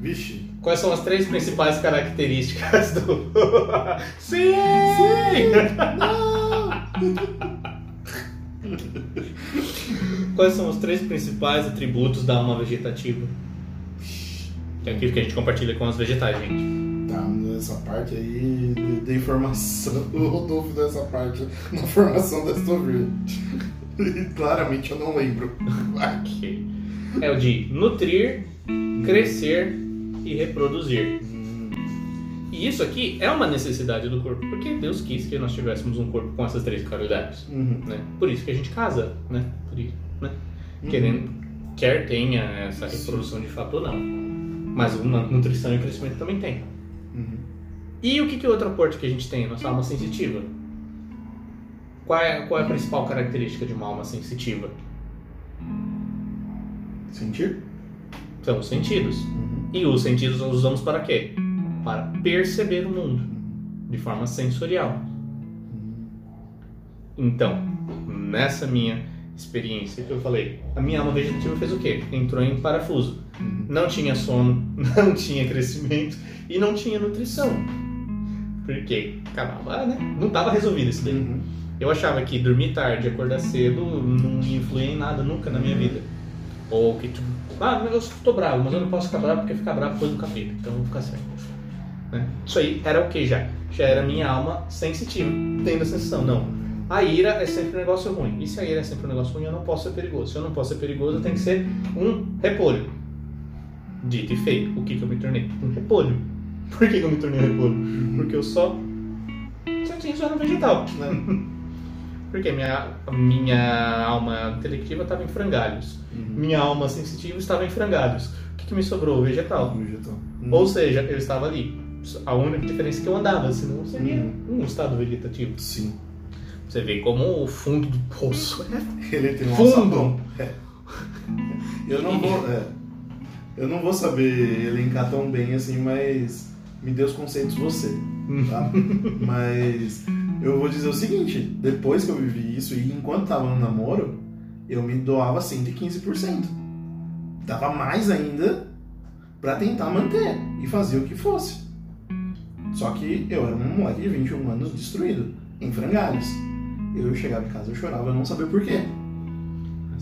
Vixe. Quais são as três principais características do Sim! Quais são os três principais atributos da alma vegetativa? Que é aquilo que a gente compartilha com os vegetais, gente. Tá, nessa parte aí de, de informação. O Rodolfo dessa parte na formação da Estovir. E claramente eu não lembro. Ok. É o de nutrir, crescer e reproduzir. E isso aqui é uma necessidade do corpo, porque Deus quis que nós tivéssemos um corpo com essas três qualidades. Uhum. Né? Por isso que a gente casa, né? Por isso, né? Querendo, quer tenha essa reprodução de fato ou não. Mas uma nutrição e crescimento também tem. Uhum. E o que, que é outro aporte que a gente tem? Nossa alma sensitiva. Qual é, qual é a principal característica de uma alma sensitiva? Sentir? São os sentidos. Uhum. E os sentidos nós usamos para quê? Para perceber o mundo de forma sensorial. Então, nessa minha experiência que eu falei, a minha alma vegetativa fez o quê? Entrou em parafuso. Uhum. Não tinha sono, não tinha crescimento e não tinha nutrição. Porque acabava, né? Não estava resolvido isso daí. Uhum. Eu achava que dormir tarde e acordar cedo não influía em nada nunca na minha vida. Ou que, tipo, ah, eu estou bravo, mas eu não posso ficar bravo porque ficar bravo depois do capeta, então eu vou ficar certo. Né? Isso aí era o que já? Já era minha alma sensitiva, tendo a sensação, não. A ira é sempre um negócio ruim. E se a ira é sempre um negócio ruim, eu não posso ser perigoso. Se eu não posso ser perigoso, eu tenho que ser um repolho. Dito e feito, o que, que eu me tornei? Um repolho. Por que, eu me tornei um repolho? Porque eu só. Só tinha só no vegetal. Né? Porque minha, minha alma intelectiva estava em frangalhos. Uhum. Minha alma sensitiva estava em frangalhos. O que, que me sobrou? Vegetal. Vegetal. Uhum. Ou seja, eu estava ali. A única diferença é que eu andava, senão seria um estado vegetativo. Sim. Você vê como o fundo do poço é. Ele tem um Fundo. É. Eu não vou. é. Eu não vou saber elencar tão bem assim, mas me dê os conceitos você. Tá? mas eu vou dizer o seguinte, depois que eu vivi isso e enquanto tava no namoro, eu me doava 115%. Dava mais ainda pra tentar manter e fazer o que fosse. Só que eu era um moleque de 21 anos destruído, em frangalhos. Eu chegava em casa, eu chorava, eu não sabia por quê.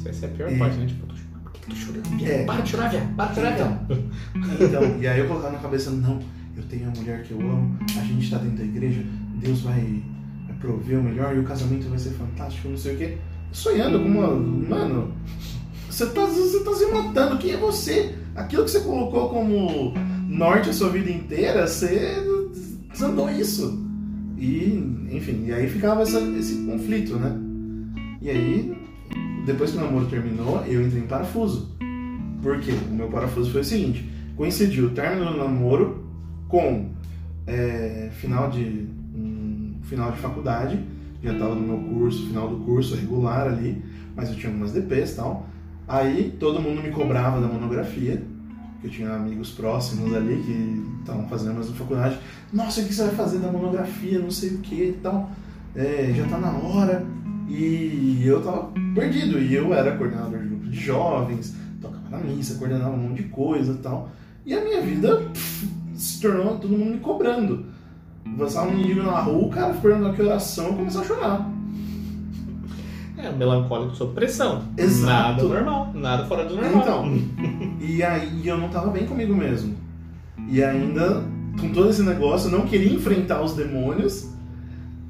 Essa é a pior E- parte, né? Tipo, tô chorando. por que que eu tô chorando? É. Para de chorar, viado. Para de chorar, viado. Então, e aí eu colocava na cabeça, não, eu tenho a mulher que eu amo, a gente tá dentro da igreja, Deus vai, vai prover o melhor e o casamento vai ser fantástico, não sei o quê. Sonhando com uma. Mano, você tá, você tá se matando, quem é você? Aquilo que você colocou como norte a sua vida inteira, você desandou isso. E, enfim, e aí ficava essa- esse conflito, né? E aí, depois que o namoro terminou, eu entrei em parafuso. Por quê? O meu parafuso foi o seguinte: coincidiu o término do namoro com é, final de um, final de faculdade, já estava no meu curso, final do curso regular ali, mas eu tinha algumas DPs e tal. Aí todo mundo me cobrava da monografia, que eu tinha amigos próximos ali que estavam fazendo a mesma faculdade. Nossa, o que você vai fazer da monografia, não sei o que e tal. É, já tá na hora. E eu tava perdido. E eu era coordenador de grupo de jovens, tocava na missa, coordenava um monte de coisa e tal. E a minha vida pff, se tornou todo mundo me cobrando. Passava um menino na rua, o cara perguntando que oração, eu começava a chorar. É, melancólico sob pressão. Exato. Nada normal. Nada fora do normal. Então, e aí eu não tava bem comigo mesmo. E ainda, com todo esse negócio, eu não queria enfrentar os demônios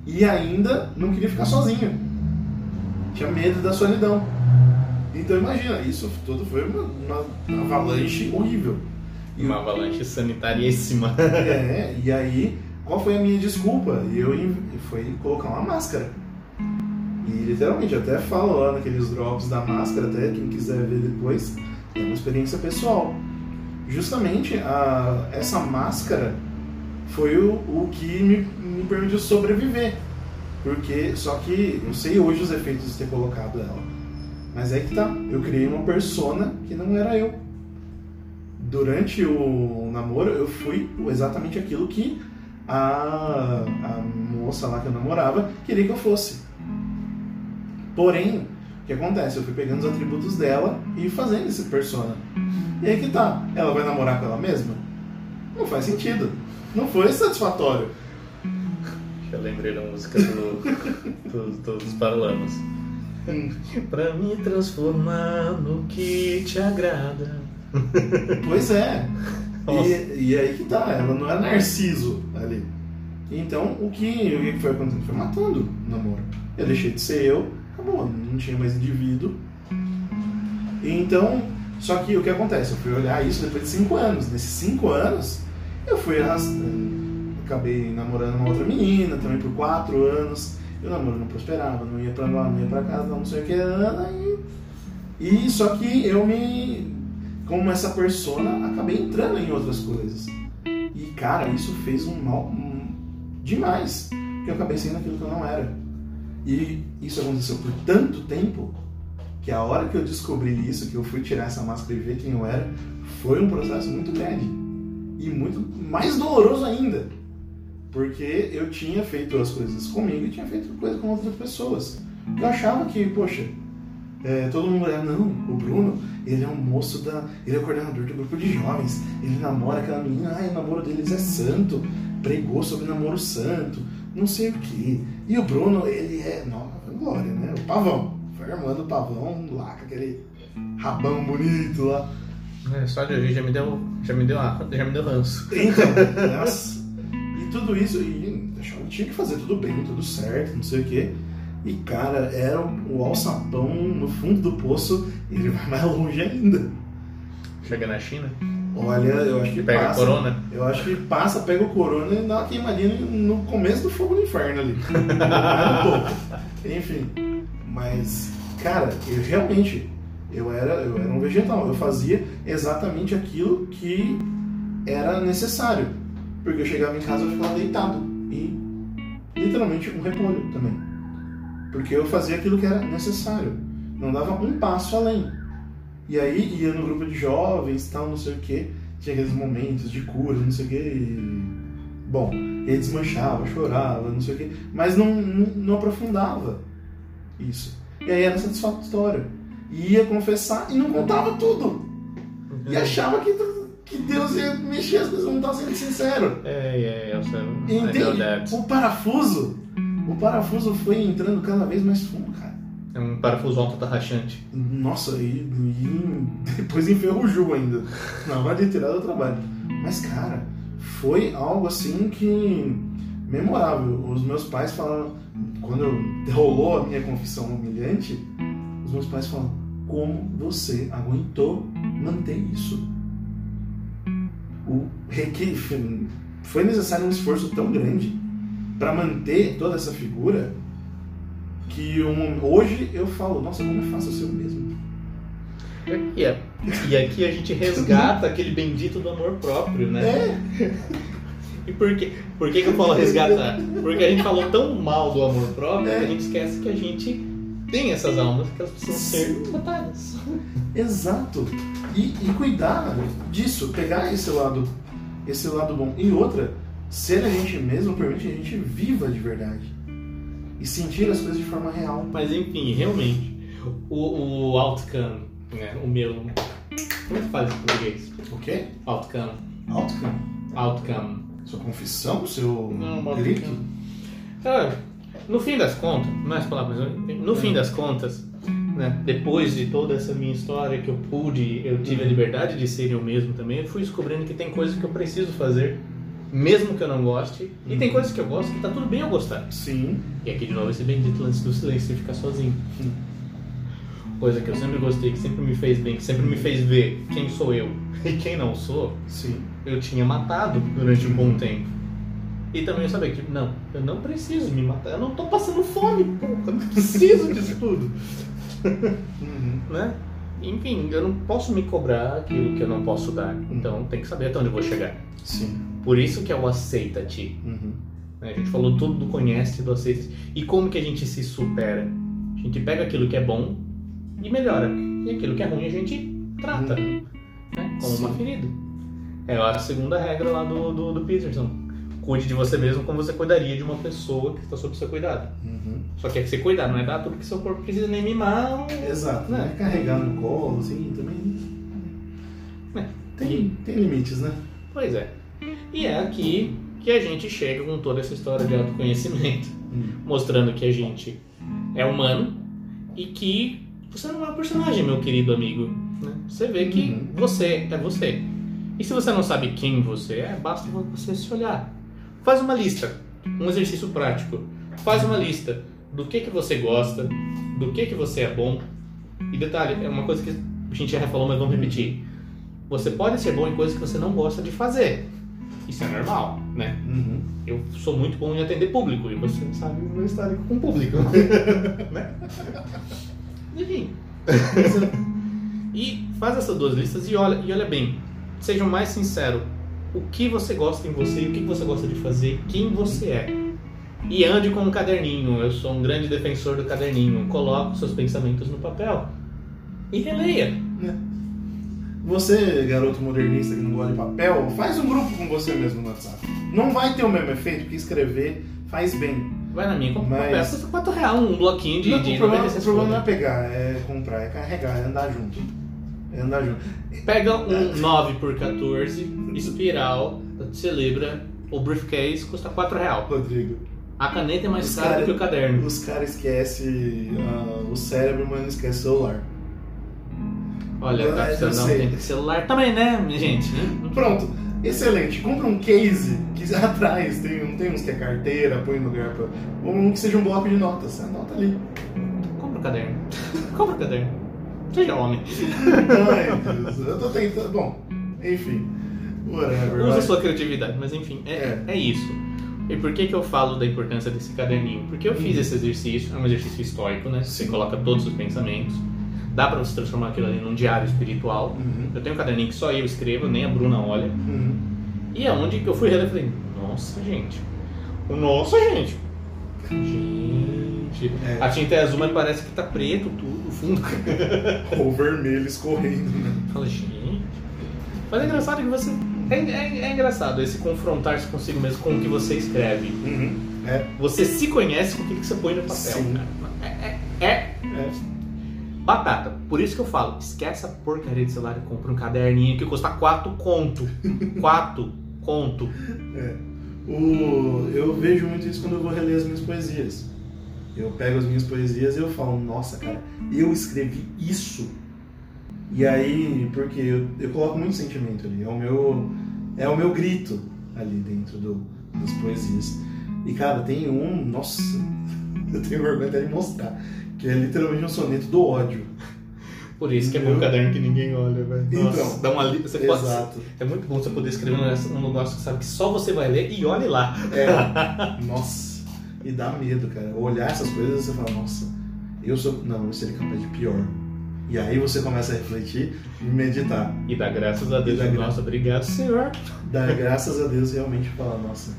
e ainda não queria ficar sozinho. Tinha medo da solidão. Então imagina, isso tudo foi uma, uma avalanche horrível. Uma avalanche sanitaríssima. É, e aí, qual foi a minha desculpa? E eu foi colocar uma máscara. E literalmente, até falo lá naqueles drops da máscara, até quem quiser ver depois, é uma experiência pessoal. Justamente, a, essa máscara foi o, o que me, me permitiu sobreviver. Porque, só que, não sei hoje os efeitos de ter colocado ela. Mas é que tá, eu criei uma persona que não era eu durante o namoro eu fui exatamente aquilo que a, a moça lá que eu namorava queria que eu fosse. Porém, o que acontece? Eu fui pegando os atributos dela e fazendo esse persona. E aí que tá, ela vai namorar com ela mesma? Não faz sentido. Não foi satisfatório. Eu lembrei da música do, do- do- dos Paralamas. Pra me transformar no que te agrada. Pois é. E, e aí que tá, ela não era narciso ali. Então o que, o que foi acontecendo? Foi matando o namoro. Eu deixei de ser eu, acabou, não tinha mais indivíduo. Então, só que o que acontece? Eu fui olhar isso depois de cinco anos. Nesses cinco anos, eu fui arrastando. Acabei namorando uma outra menina também por quatro anos. E o namoro não prosperava, não ia pra lá, não ia pra casa, não sei o que. E, e só que eu me como essa persona, acabei entrando em outras coisas. E, cara, isso fez um mal hum, demais. Porque eu acabei sendo aquilo que eu não era. E isso aconteceu por tanto tempo que a hora que eu descobri isso, que eu fui tirar essa máscara e ver quem eu era, foi um processo muito grande. E muito mais doloroso ainda. Porque eu tinha feito as coisas comigo e tinha feito coisas com outras pessoas. Eu achava que, poxa, é, todo mundo era, não, o Bruno, ele é um moço da. Ele é coordenador do grupo de jovens, ele namora aquela menina, ai, o namoro deles é santo, pregou sobre namoro santo, não sei o que. E o Bruno, ele é. Nossa, glória, né? O pavão. Foi armando o pavão lá, com aquele rabão bonito lá. É, só de ouvir já me deu. Já me deu, já me deu ranço. Então, nossa. E tudo isso, e achava que tinha que fazer tudo bem, tudo certo, não sei o quê. E cara, era o alçapão no fundo do poço, e ele vai mais longe ainda. Chega na China, Olha, eu acho que pega passa. corona. Eu acho que passa, pega o corona e dá uma queimadinha no começo do fogo do inferno ali. Enfim. Mas, cara, eu realmente eu era, eu era um vegetal. Eu fazia exatamente aquilo que era necessário. Porque eu chegava em casa e ficava deitado. E literalmente um repolho também. Porque eu fazia aquilo que era necessário. Não dava um passo além. E aí ia no grupo de jovens, tal, não sei o que. Tinha aqueles momentos de cura, não sei o que. E... Bom, ele desmanchava, chorava, não sei o que. Mas não, não, não aprofundava isso. E aí era satisfatório. E ia confessar e não contava tudo. E achava que, que Deus ia mexer as coisas, não estava sendo sincero. É, é, eu sei. Entende? O parafuso, o parafuso foi entrando cada vez mais fundo, cara. É um parafuso alto rachante. Nossa, e, e depois enferrujou ainda. Na hora de tirar do trabalho. Mas, cara, foi algo assim que. memorável. Os meus pais falaram. Quando rolou a minha confissão humilhante, os meus pais falaram: como você aguentou manter isso? O reque... Foi necessário um esforço tão grande para manter toda essa figura que um, hoje eu falo, nossa, como é fácil ser o mesmo. E, é, e aqui a gente resgata aquele bendito do amor próprio, né? É, E por, quê? por que, que eu falo resgatar? Porque a gente falou tão mal do amor próprio É. que a gente esquece que a gente tem essas almas que elas precisam ser tratadas. exato. E, e cuidar disso, pegar esse lado, esse lado bom. E outra, ser a gente mesmo permite que a gente viva de verdade. E sentir as coisas de forma real. Mas enfim, realmente, o, o outcome, né? O meu. Como é que faz em português? O quê? Outcome. Outcome. Outcome. Sua confissão? Seu Não, grito? Cara, no fim das contas, mais palavras, no fim das contas, né, depois de toda essa minha história que eu pude, eu tive a liberdade de ser eu mesmo também, eu fui descobrindo que tem coisas que eu preciso fazer, mesmo que eu não goste, e tem coisas que eu gosto que tá tudo bem eu gostar. Sim. E aqui de novo esse bendito lance do silêncio e ficar sozinho. Coisa que eu sempre gostei, que sempre me fez bem, que sempre me fez ver quem sou eu e quem não sou, Sim. eu tinha matado durante um bom tempo. E também eu sabia que, não, eu não preciso me matar, eu não tô passando fome, porra, eu não preciso disso tudo, Uhum. né? Enfim, eu não posso me cobrar aquilo que eu não posso dar, então tem que saber até onde eu vou chegar. Sim. Por isso que é o aceita-te. Uhum. né? A gente falou tudo do conhece, do aceita E como que a gente se supera? A gente pega aquilo que é bom e melhora. E aquilo que é ruim a gente trata, Uhum. né? Como uma Sim. ferida. É a segunda regra lá do, do, do Peterson. Cuide de você mesmo como você cuidaria de uma pessoa que está sob seu cuidado. Uhum. Só que é que você cuidar, não é dar tudo que seu corpo precisa nem mimar. Exato. Né? Né? Carregar no colo, assim, também. É. Tem, tem limites, né? Pois é. E é aqui que a gente chega com toda essa história de autoconhecimento, Hum. mostrando que a gente é humano e que você não é um personagem, meu querido amigo. né? Você vê que Uhum. você é você. E se você não sabe quem você é, basta você se olhar. Faz uma lista, um exercício prático. Faz uma lista do que, que você gosta, do que, que você é bom. E detalhe, é uma coisa que a gente já falou, mas vamos repetir. Você pode ser bom em coisas que você não gosta de fazer. Isso é normal, né? Uhum. Eu sou muito bom em atender público e você sabe o meu histórico com público. né? Enfim. e faz essas duas listas e olha, e olha bem. Seja mais sincero. O que você gosta em você, o que você gosta de fazer, quem você é. E ande com um caderninho. Eu sou um grande defensor do caderninho. Coloque seus pensamentos no papel. E releia. Você, garoto modernista que não gosta de papel, faz um grupo com você mesmo no WhatsApp. Não vai ter o mesmo efeito, porque escrever faz bem. Vai na minha, compra Mas-. Custa 4 reais um bloquinho de, Não, de o problema, 96 o problema não é folhas. pegar, é comprar, é carregar, é andar junto. É andar junto. Pega um 9 por 14, espiral, celebra, o briefcase custa 4 reais. Rodrigo, A caneta é mais cara cara- do que o caderno. os caras esquecem ah, o cérebro, mas não esquece o celular. Olha, Eu- tá precisando dar um sei. tempo de celular também, né, gente? Pronto, excelente. Compra um case que atrás tem, não tem uns que é carteira, põe no lugar pra. Ou um que seja um bloco de notas. Anota ali. Compra o caderno. Compra o caderno. Seja homem. Ai, Deus. Eu tô tentando. Bom, enfim. Whatever. Usa sua criatividade, mas enfim, é, É. é isso. E por que, que eu falo da importância desse caderninho? Porque eu fiz Uhum. esse exercício, é um exercício histórico, né? Você coloca todos os pensamentos, dá pra você transformar aquilo ali num diário espiritual. Uhum. Eu tenho um caderninho que só eu escrevo, nem a Bruna olha. Uhum. E é onde que eu fui reler e falei, nossa gente, nossa gente, gente, É. a tinta é azul, mas parece que tá preto tudo, o fundo. Ou vermelho escorrendo, né? Fala, gente. Mas é engraçado que você. É, é- é engraçado esse confrontar-se consigo mesmo com o que você escreve. Uhum. É, Você se conhece com o que que você põe no papel. Sim. É, é, é é. Batata. Por isso que eu falo, esquece a porcaria de celular e compra um caderninho que custa 4 conto. 4 conto. O, eu vejo muito isso quando eu vou reler as minhas poesias. Eu pego as minhas poesias e eu falo, nossa, cara, eu escrevi isso. E aí, porque eu, eu coloco muito sentimento ali, é o meu, é o meu grito ali dentro do, das poesias. E cara, tem um, nossa, eu tenho vergonha até de mostrar, que é literalmente um soneto do ódio. Por isso que é bom um caderno que ninguém olha, velho. Então, dá uma li... você pode... Exato. É muito bom você poder escrever um um negócio que sabe que só você vai ler e olhe lá. É, nossa, e dá medo, cara. Olhar essas coisas e você fala, nossa, eu sou. Não, eu seria capaz de pior. E aí você começa a refletir e meditar. E dá graças a Deus. E dá gra- Nossa, obrigado, Senhor. Dá graças a Deus realmente falar, nossa.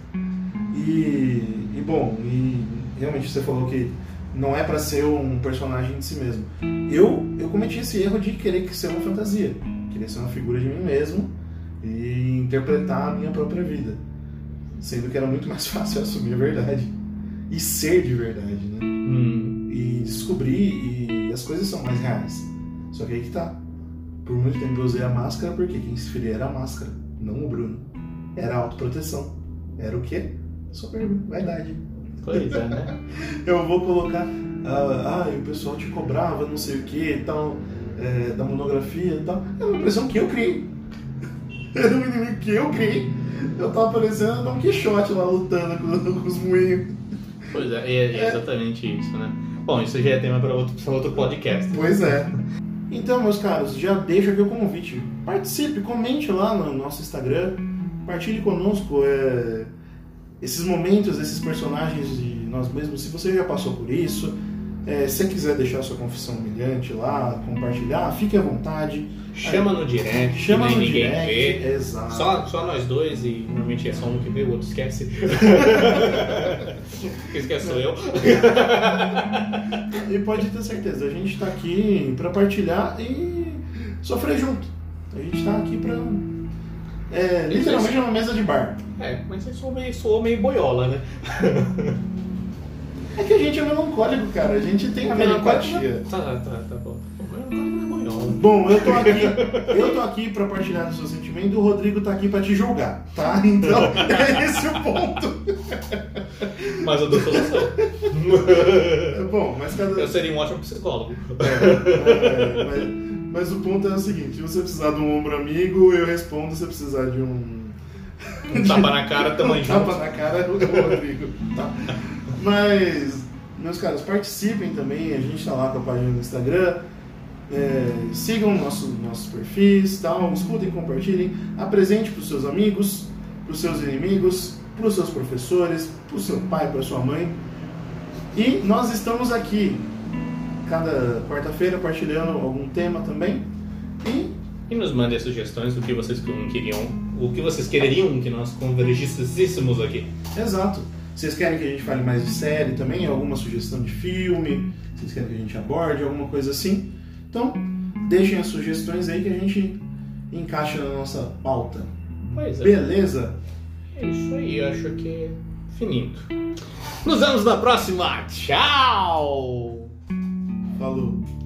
E, e bom, e realmente você falou que não é pra ser um personagem de si mesmo. Eu, eu cometi esse erro de querer que ser uma fantasia, querer ser uma figura de mim mesmo e interpretar a minha própria vida, sendo que era muito mais fácil assumir a verdade e ser de verdade, né? Hum, E descobrir e as coisas são mais reais. Só que aí que tá. Por muito tempo eu usei a máscara porque quem se feria era a máscara, não o Bruno. Era a autoproteção. Era o quê? Soberba, vaidade. Pois é, né? Eu vou colocar. Ah, ah, o pessoal te cobrava, não sei o que e tal, é, da monografia e tal. É uma impressão que eu criei. Era um inimigo que eu criei. Eu tava parecendo Don Quixote lá lutando com, com os moinhos. Pois é, é, é exatamente isso, né? Bom, isso já é tema para outro, pra outro podcast. Pois é. Então, meus caros, já deixo aqui o convite. Participe, comente lá no nosso Instagram. Partilhe conosco é, esses momentos, esses personagens de nós mesmos. Se você já passou por isso, é, se você quiser deixar sua confissão humilhante lá, compartilhar, fique à vontade. Chama no direct, Chama no ninguém direct. vê. Exato. Só, só nós dois e normalmente é só um que vê, o outro esquece. Quem esquece sou eu. E pode ter certeza, a gente tá aqui pra partilhar e sofrer junto. A gente tá aqui pra. É, literalmente uma mesa de bar. É, mas eu sou meio, sou meio boiola, né? É que a gente é melancólico, cara. A gente tem aquela empatia. Tá, tá, tá bom. Melancólico não é boiola. Bom, eu tô aqui, eu tô aqui pra partilhar do seu sentimento e o Rodrigo tá aqui pra te julgar, tá? Então, é esse o ponto. Mas eu dou solução. É Bom, mas cada. Eu seria um ótimo psicólogo. É, mas, mas o ponto é o seguinte: se você precisar de um ombro amigo, eu respondo. Se você precisar de um. Um tapa na cara, tamo um junto. tapa na cara, é o Rodrigo, tá? Mas, meus caros, participem também. A gente tá lá com a página no Instagram. É, sigam nosso, nossos perfis, tal, escutem, compartilhem, apresente para os seus amigos, para os seus inimigos, para os seus professores, para o seu pai, para sua mãe. E nós estamos aqui cada quarta-feira partilhando algum tema também. E E nos mandem sugestões do que vocês queriam, o que vocês quereriam que nós convergíssemos aqui. exato. Vocês querem que a gente fale mais de série também? Alguma sugestão de filme? Vocês querem que a gente aborde alguma coisa assim? Então, deixem as sugestões aí que a gente encaixa na nossa pauta. Pois é. Beleza? É isso aí, acho que é finito. Nos vemos na próxima. Tchau! Falou.